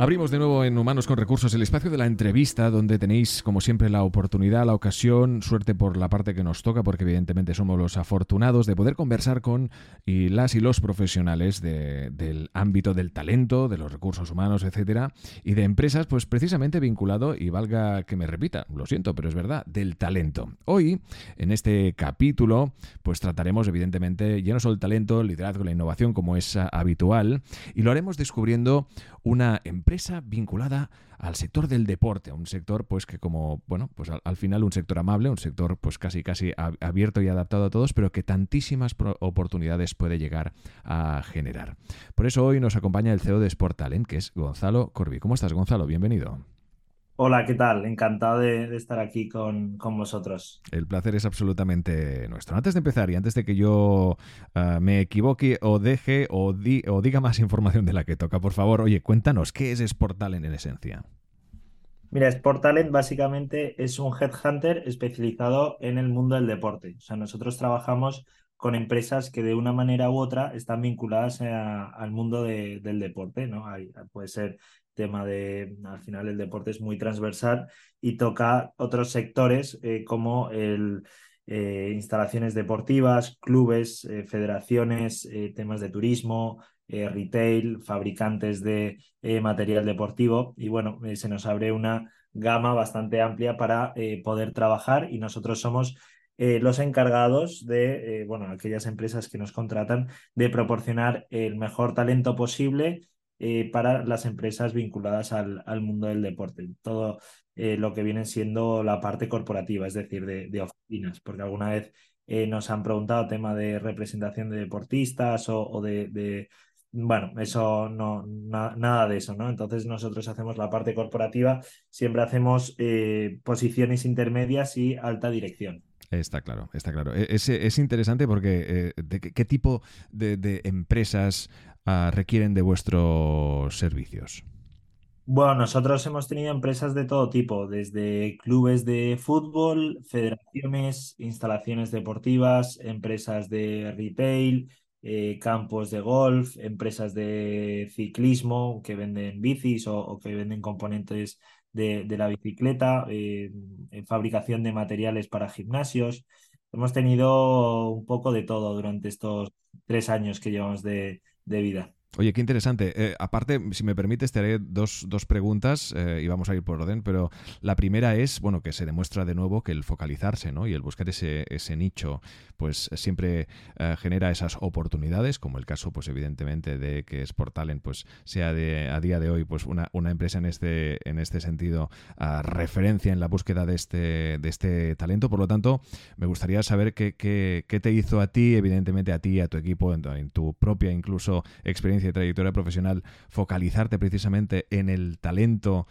Abrimos de nuevo en Humanos con Recursos el espacio de la entrevista, donde tenéis, como siempre, la oportunidad, la ocasión, suerte por la parte que nos toca, porque evidentemente somos los afortunados de poder conversar con y las y los profesionales del ámbito del talento, de los recursos humanos, etcétera, y de empresas, pues precisamente vinculado, y valga que me repita, lo siento, pero es verdad, del talento. Hoy, en este capítulo, pues trataremos, evidentemente, ya no solo el talento, el liderazgo, la innovación, como es habitual, y lo haremos descubriendo una empresa vinculada al sector del deporte, un sector pues que como, bueno, pues al, final un sector amable, un sector pues casi casi abierto y adaptado a todos, pero que tantísimas oportunidades puede llegar a generar. Por eso hoy nos acompaña el CEO de Sport Talent, que es Gonzalo Corbi. ¿Cómo estás, Gonzalo? Bienvenido. Hola, ¿qué tal? Encantado de, estar aquí con, vosotros. El placer es absolutamente nuestro. Antes de empezar y antes de que yo ah, me equivoque o deje o, o, diga más información de la que toca, por favor, oye, cuéntanos, ¿qué es Sport Talent en esencia? Mira, Sport Talent básicamente es un headhunter especializado en el mundo del deporte. O sea, nosotros trabajamos con empresas que de una manera u otra están vinculadas al mundo del deporte, ¿no? puede ser tema de, al final el deporte es muy transversal y toca otros sectores eh, como el, eh, instalaciones deportivas, clubes, eh, federaciones, temas de turismo, retail, fabricantes de material deportivo. Y bueno, se nos abre una gama bastante amplia para poder trabajar y nosotros somos los encargados de, bueno, aquellas empresas que nos contratan de proporcionar el mejor talento posible eh, para las empresas vinculadas al, mundo del deporte. Todo eh, lo que viene siendo la parte corporativa, es decir, de, oficinas, porque alguna vez eh, nos han preguntado tema de representación de deportistas o, de, bueno, eso no, nada de eso, ¿no? Entonces nosotros hacemos la parte corporativa, siempre hacemos posiciones intermedias y alta dirección. Está claro, está claro. E, es, es interesante porque de qué, tipo de, de, empresas Ah, requieren de vuestros servicios? Bueno, nosotros hemos tenido empresas de todo tipo, desde clubes de fútbol, federaciones, instalaciones deportivas, empresas de retail, eh, campos de golf, empresas de ciclismo que venden bicis o, que venden componentes de, la bicicleta, eh, fabricación de materiales para gimnasios. Hemos tenido un poco de todo durante estos tres años que llevamos de, de vida. Oye, qué interesante. Eh, aparte, si me permites, te haré dos, dos preguntas eh, y vamos a ir por orden, pero la primera es, bueno, que se demuestra de nuevo que el focalizarse ¿no? y el buscar ese, ese nicho, pues siempre eh, genera esas oportunidades, como el caso, pues evidentemente, de que Sport Talent pues, sea de, a día de hoy pues, una, una empresa en este, en este sentido referencia en la búsqueda de este, de este talento. Por lo tanto, me gustaría saber qué, qué, qué te hizo a ti, evidentemente a ti a tu equipo, en, en tu propia incluso experiencia y trayectoria profesional, focalizarte precisamente en el talento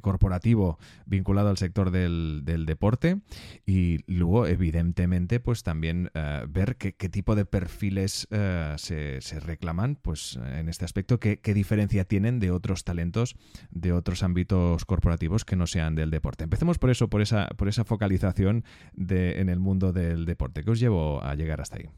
corporativo vinculado al sector del, deporte y luego, evidentemente, pues también eh, ver qué, tipo de perfiles eh, se, reclaman pues en este aspecto, qué, diferencia tienen de otros talentos de otros ámbitos corporativos que no sean del deporte. Empecemos por eso, por esa, por esa focalización en el mundo del deporte. ¿Qué os llevó a llegar hasta ahí?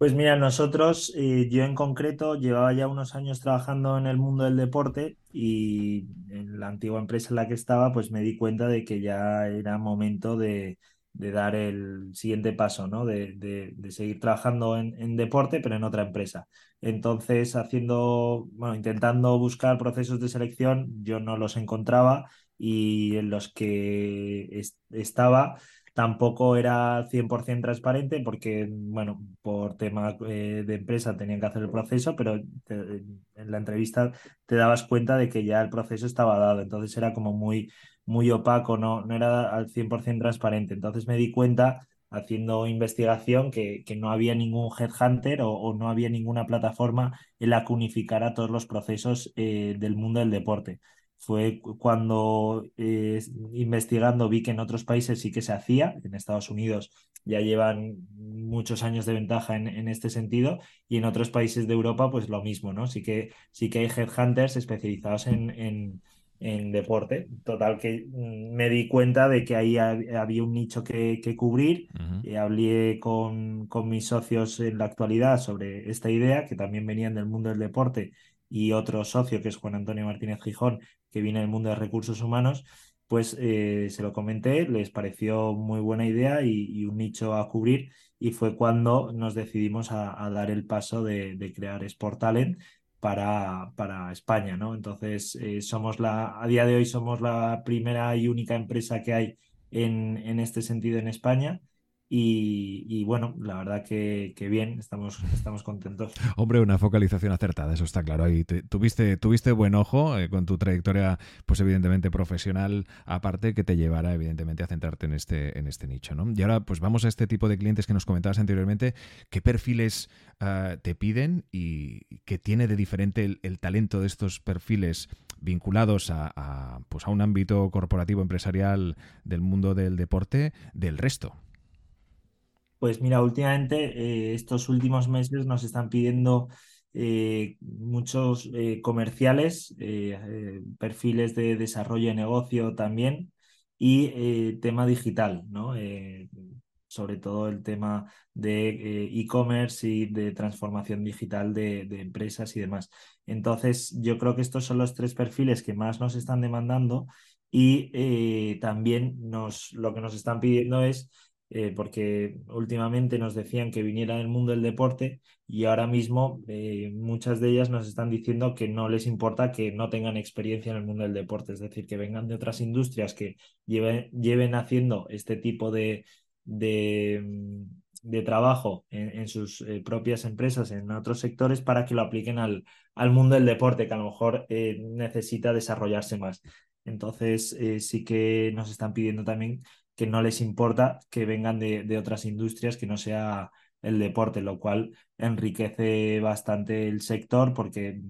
Pues mira, nosotros, eh, yo en concreto, llevaba ya unos años trabajando en el mundo del deporte y en la antigua empresa en la que estaba, pues me di cuenta de que ya era momento de, dar el siguiente paso, ¿no? De, seguir trabajando en, deporte, pero en otra empresa. Entonces, haciendo, bueno, intentando buscar procesos de selección, yo no los encontraba y en los que estaba Tampoco era 100% transparente porque, bueno, por tema eh, de empresa tenían que hacer el proceso, pero en la entrevista te dabas cuenta de que ya el proceso estaba dado. Entonces era como muy, muy opaco, no, no era al 100% transparente. Entonces me di cuenta haciendo investigación que, que no había ningún headhunter o, no había ninguna plataforma en la que unificara todos los procesos eh, del mundo del deporte. Fue cuando eh, investigando vi que en otros países sí que se hacía, en Estados Unidos ya llevan muchos años de ventaja en, en, este sentido y en otros países de Europa pues lo mismo, ¿no? Sí que, sí que hay headhunters especializados en, en, en deporte. Total que mm, me di cuenta de que ahí había un nicho que, que cubrir. y hablé con, con mis socios en la actualidad sobre esta idea, que también venían del mundo del deporte, y otro socio, que es Juan Antonio Martínez Gijón, que viene del mundo de recursos humanos, pues eh, se lo comenté, les pareció muy buena idea y, un nicho a cubrir y fue cuando nos decidimos a, dar el paso de, crear Sport Talent para, para España, ¿no? Entonces, eh, somos la, a día de hoy somos la primera y única empresa que hay en, en este sentido en España y, bueno, la verdad que, bien, estamos, contentos. Hombre, una focalización acertada, eso está claro. Ahí tuviste, tuviste buen ojo eh, con tu trayectoria, pues evidentemente profesional, aparte que te llevará evidentemente a centrarte en este, en este nicho. ¿no? Y ahora, pues vamos a este tipo de clientes que nos comentabas anteriormente. ¿Qué perfiles ah, te piden y qué tiene de diferente el, talento de estos perfiles vinculados a, pues a un ámbito corporativo empresarial del mundo del deporte del resto? Pues mira, últimamente, eh, estos últimos meses nos están pidiendo eh, muchos eh, comerciales, perfiles de desarrollo de negocio también y tema digital, ¿no? sobre todo el tema de e-commerce y de transformación digital de, de, empresas y demás. Entonces, yo creo que estos son los tres perfiles que más nos están demandando y también nos, lo que nos están pidiendo es eh, porque últimamente nos decían que viniera del mundo del deporte y ahora mismo eh, muchas de ellas nos están diciendo que no les importa que no tengan experiencia en el mundo del deporte, es decir, que vengan de otras industrias que lleven, lleven haciendo este tipo de, de, mm, trabajo en, sus eh, propias empresas, en otros sectores, para que lo apliquen al, al mundo del deporte, que a lo mejor necesita desarrollarse más. Entonces, sí que nos están pidiendo también que no les importa que vengan de, otras industrias que no sea el deporte, lo cual enriquece bastante el sector porque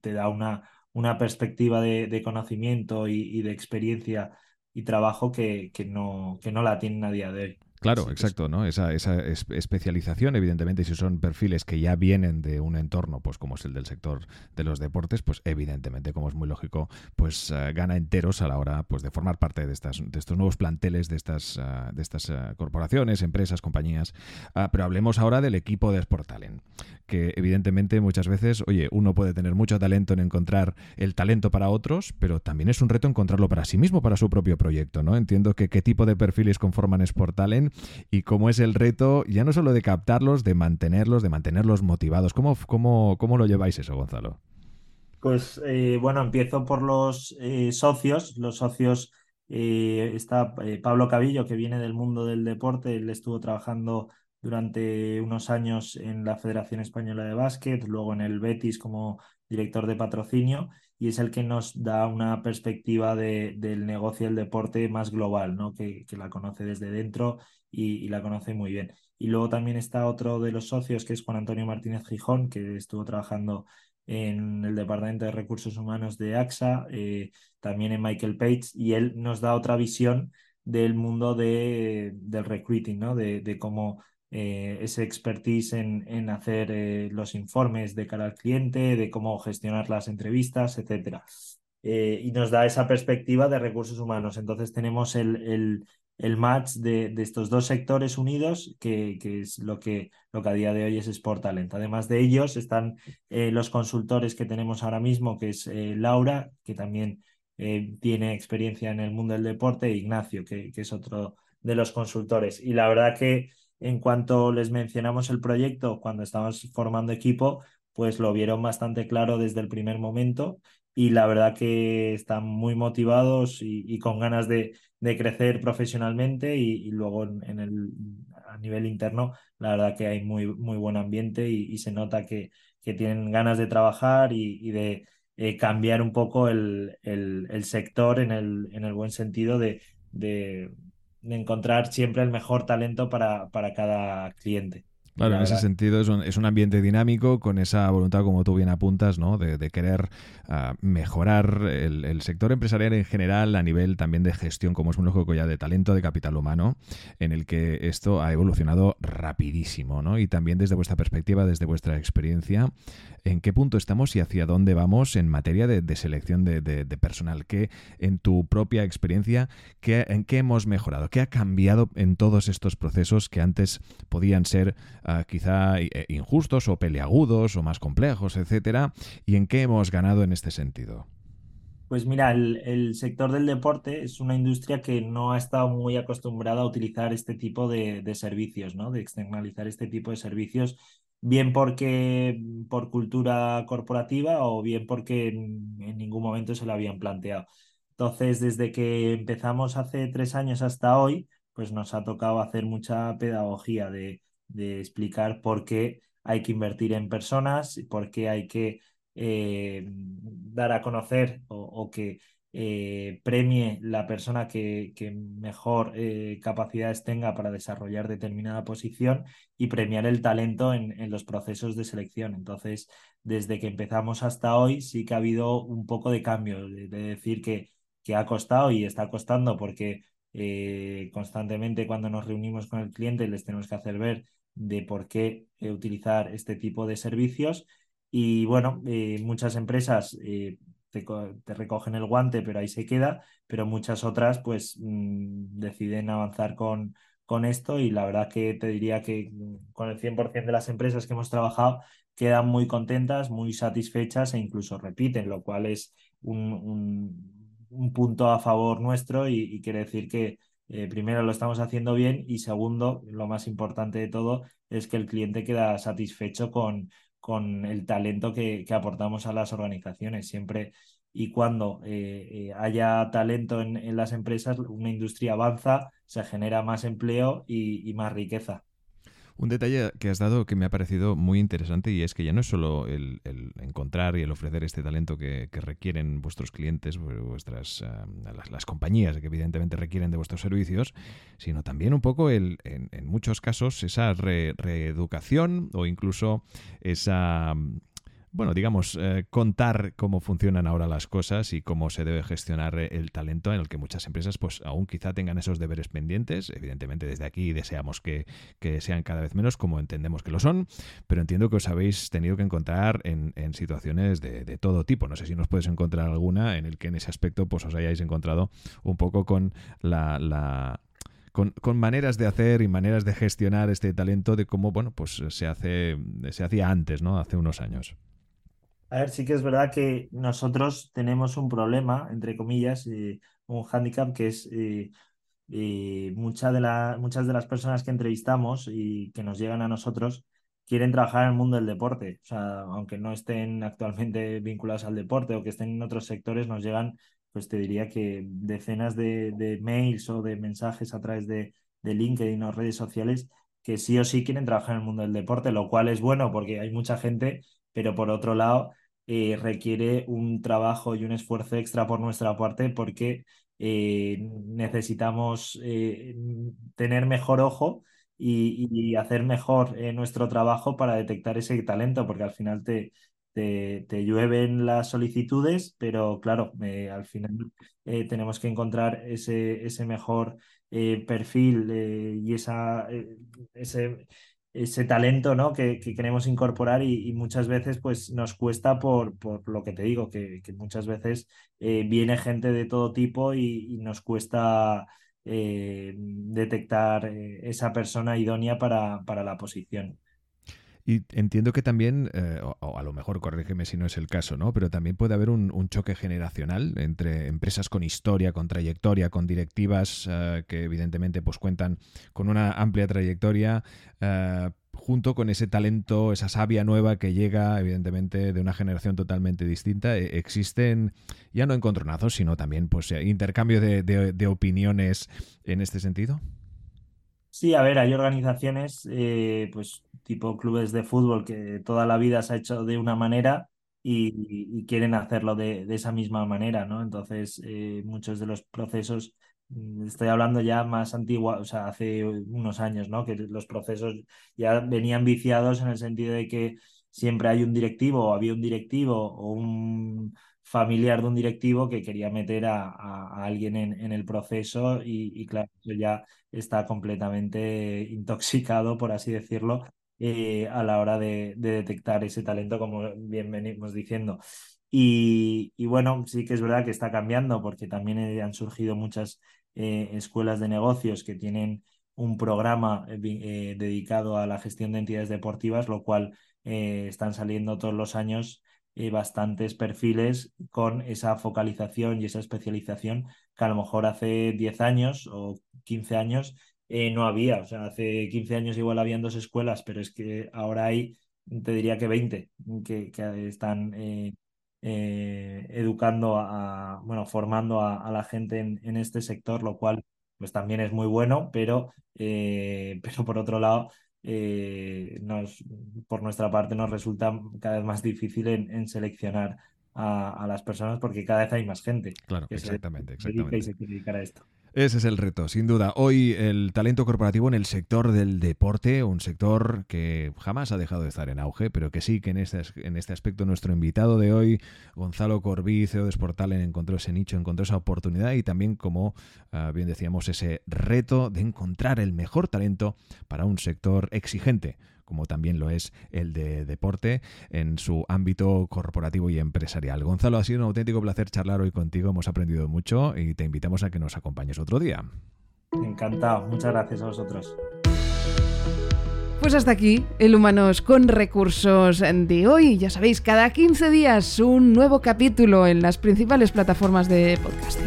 te da una, una perspectiva de, conocimiento y, de experiencia y trabajo que, que, no, que no la tienen a día de hoy. Claro, exacto, ¿no? Esa, esa especialización, evidentemente, si son perfiles que ya vienen de un entorno, pues como es el del sector de los deportes, pues evidentemente, como es muy lógico, pues eh, gana enteros a la hora pues, de formar parte de, estas, de estos nuevos planteles, de estas, uh, de estas uh, corporaciones, empresas, compañías. Uh, pero hablemos ahora del equipo de Sport Talent, que evidentemente muchas veces, oye, uno puede tener mucho talento en encontrar el talento para otros, pero también es un reto encontrarlo para sí mismo, para su propio proyecto, ¿no? Entiendo que qué tipo de perfiles conforman Sport Y cómo es el reto, ya no solo de captarlos, de mantenerlos, de mantenerlos motivados. ¿Cómo, cómo, cómo lo lleváis eso, Gonzalo? Pues eh, bueno, empiezo por los eh, socios. Los socios, eh, está Pablo Cabillo, que viene del mundo del deporte, él estuvo trabajando durante unos años en la Federación Española de Básquet, luego en el Betis como director de patrocinio y es el que nos da una perspectiva de, del negocio del deporte más global, ¿no? que, que la conoce desde dentro y, la conoce muy bien. Y luego también está otro de los socios, que es Juan Antonio Martínez Gijón, que estuvo trabajando en el Departamento de Recursos Humanos de AXA, eh, también en Michael Page, y él nos da otra visión del mundo de, del recruiting, ¿no? de, de cómo eh, ese expertise en, en hacer eh, los informes de cara al cliente, de cómo gestionar las entrevistas, etc. y nos da esa perspectiva de recursos humanos. Entonces tenemos el, el, el match de, de, estos dos sectores unidos, que, que, es lo que, lo que a día de hoy es Sport Talent. Además de ellos están eh, los consultores que tenemos ahora mismo, que es eh, Laura, que también eh, tiene experiencia en el mundo del deporte, e Ignacio, que, que, es otro de los consultores. Y la verdad que en cuanto les mencionamos el proyecto, cuando estábamos formando equipo, pues lo vieron bastante claro desde el primer momento y la verdad que están muy motivados y, con ganas de, crecer profesionalmente y, luego en, el, a nivel interno la verdad que hay muy, muy buen ambiente y, se nota que, que, tienen ganas de trabajar y, de eh, cambiar un poco el, el, sector en el, en el buen sentido de, de, encontrar siempre el mejor talento para, para cada cliente. Claro, en ese sentido es un, es un, ambiente dinámico con esa voluntad, como tú bien apuntas, ¿no? de, de querer uh, mejorar el, el, sector empresarial en general a nivel también de gestión, como es un lógico ya de talento, de capital humano, en el que esto ha evolucionado rapidísimo. ¿no? Y también desde vuestra perspectiva, desde vuestra experiencia, ¿en qué punto estamos y hacia dónde vamos en materia de, de selección de, de, personal? ¿Qué, en tu propia experiencia, qué, en qué hemos mejorado? ¿Qué ha cambiado en todos estos procesos que antes podían ser uh, quizá eh, injustos o peleagudos o más complejos, etcétera, y en qué hemos ganado en este sentido. Pues mira, el, sector del deporte es una industria que no ha estado muy acostumbrada a utilizar este tipo de, de, servicios, ¿no? De externalizar este tipo de servicios, bien porque por cultura corporativa o bien porque en, en ningún momento se lo habían planteado. Entonces, desde que empezamos hace tres años hasta hoy, pues nos ha tocado hacer mucha pedagogía de, de explicar por qué hay que invertir en personas, por qué hay que eh, dar a conocer o, que eh, premie la persona que, que mejor eh, capacidades tenga para desarrollar determinada posición y premiar el talento en, en, los procesos de selección. Entonces, desde que empezamos hasta hoy sí que ha habido un poco de cambio, de, de decir que, que ha costado y está costando porque constantemente cuando nos reunimos con el cliente les tenemos que hacer ver de por qué eh, utilizar este tipo de servicios. Y bueno, eh, muchas empresas eh, te, te, recogen el guante, pero ahí se queda, pero muchas otras pues mmm, deciden avanzar con, con esto y la verdad que te diría que mm, con el 100% de las empresas que hemos trabajado quedan muy contentas, muy satisfechas e incluso repiten, lo cual es un, un, un punto a favor nuestro y, y quiere decir que eh, primero lo estamos haciendo bien y segundo, lo más importante de todo, es que el cliente queda satisfecho con, con el talento que, que aportamos a las organizaciones. Siempre y cuando eh, eh, haya talento en, en, las empresas, una industria avanza, se genera más empleo y, y más riqueza. Un detalle que has dado que me ha parecido muy interesante y es que ya no es solo el, encontrar y el ofrecer este talento que, requieren vuestros clientes, vuestras uh, las, compañías que evidentemente requieren de vuestros servicios, sino también un poco el, en, muchos casos esa re, reeducación o incluso esa bueno, digamos, eh, contar cómo funcionan ahora las cosas y cómo se debe gestionar eh, el talento en el que muchas empresas pues aún quizá tengan esos deberes pendientes. Evidentemente desde aquí deseamos que, que sean cada vez menos como entendemos que lo son, pero entiendo que os habéis tenido que encontrar en, en situaciones de, de, todo tipo. No sé si nos puedes encontrar alguna en el que en ese aspecto pues os hayáis encontrado un poco con la, la con, con, maneras de hacer y maneras de gestionar este talento de cómo, bueno, pues se hace, se hacía antes, ¿no? Hace unos años. A ver, sí que es verdad que nosotros tenemos un problema, entre comillas, eh, un hándicap que es eh, eh, mucha de la, muchas de las personas que entrevistamos y que nos llegan a nosotros quieren trabajar en el mundo del deporte. O sea, aunque no estén actualmente vinculados al deporte o que estén en otros sectores, nos llegan, pues te diría que decenas de, mails o de mensajes a través de LinkedIn o redes sociales que sí o sí quieren trabajar en el mundo del deporte, lo cual es bueno porque hay mucha gente pero por otro lado eh, requiere un trabajo y un esfuerzo extra por nuestra parte porque eh, necesitamos eh, tener mejor ojo y, hacer mejor nuestro trabajo para detectar ese talento, porque al final te, te, te llueven las solicitudes, pero claro, al final tenemos que encontrar ese, ese mejor perfil y esa, ese ese talento ¿no? que, que queremos incorporar y, y, muchas veces pues nos cuesta por, por lo que te digo, que, que muchas veces eh, viene gente de todo tipo y, y nos cuesta eh, detectar eh, esa persona idónea para, para la posición. Y entiendo que también, eh, o, a lo mejor corrígeme si no es el caso, ¿no? Pero también puede haber un, choque generacional entre empresas con historia, con trayectoria, con directivas eh, que evidentemente pues cuentan con una amplia trayectoria, eh, junto con ese talento, esa savia nueva que llega, evidentemente, de una generación totalmente distinta. Existen ya no encontronazos, sino también pues intercambio de opiniones en este sentido. Sí, a ver, hay organizaciones, eh, pues tipo clubes de fútbol que toda la vida se ha hecho de una manera y, quieren hacerlo de, de, esa misma manera, ¿no? Entonces, eh, muchos de los procesos mm, estoy hablando ya más antigua, o sea, hace unos años, ¿no? Que los procesos ya venían viciados en el sentido de que siempre hay un directivo o había un directivo o un familiar de un directivo que quería meter a, alguien en, el proceso y, claro, eso ya está completamente intoxicado, por así decirlo, eh, a la hora de, detectar ese talento, como bien venimos diciendo. Y, bueno, sí que es verdad que está cambiando porque también eh, han surgido muchas eh, escuelas de negocios que tienen un programa dedicado a la gestión de entidades deportivas, lo cual están saliendo todos los años bastantes perfiles con esa focalización y esa especialización que a lo mejor hace 10 años o 15 años eh, no había. O sea, hace 15 años igual habían dos escuelas, pero es que ahora hay, te diría que 20 que, están eh, eh, educando a, bueno, formando a, la gente en, este sector, lo cual pues también es muy bueno, pero, pero por otro lado, nos, por nuestra parte nos resulta cada vez más difícil en, seleccionar a, las personas porque cada vez hay más gente claro, que exactamente, se, exactamente. y se quiere dedicar a esto. Ese es el reto, sin duda. Hoy el talento corporativo en el sector del deporte, un sector que jamás ha dejado de estar en auge, pero que sí que en este, en este aspecto nuestro invitado de hoy, Gonzalo Corbí, CEO de Sportalen, encontró ese nicho, encontró esa oportunidad y también, como ah, bien decíamos, ese reto de encontrar el mejor talento para un sector exigente como también lo es el de deporte en su ámbito corporativo y empresarial. Gonzalo, ha sido un auténtico placer charlar hoy contigo, hemos aprendido mucho y te invitamos a que nos acompañes otro día. Encantado, muchas gracias a vosotros. Pues hasta aquí el Humanos con Recursos de hoy. Ya sabéis, cada 15 días un nuevo capítulo en las principales plataformas de podcasting.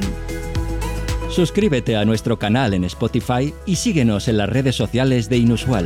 Suscríbete a nuestro canal en Spotify y síguenos en las redes sociales de Inusual.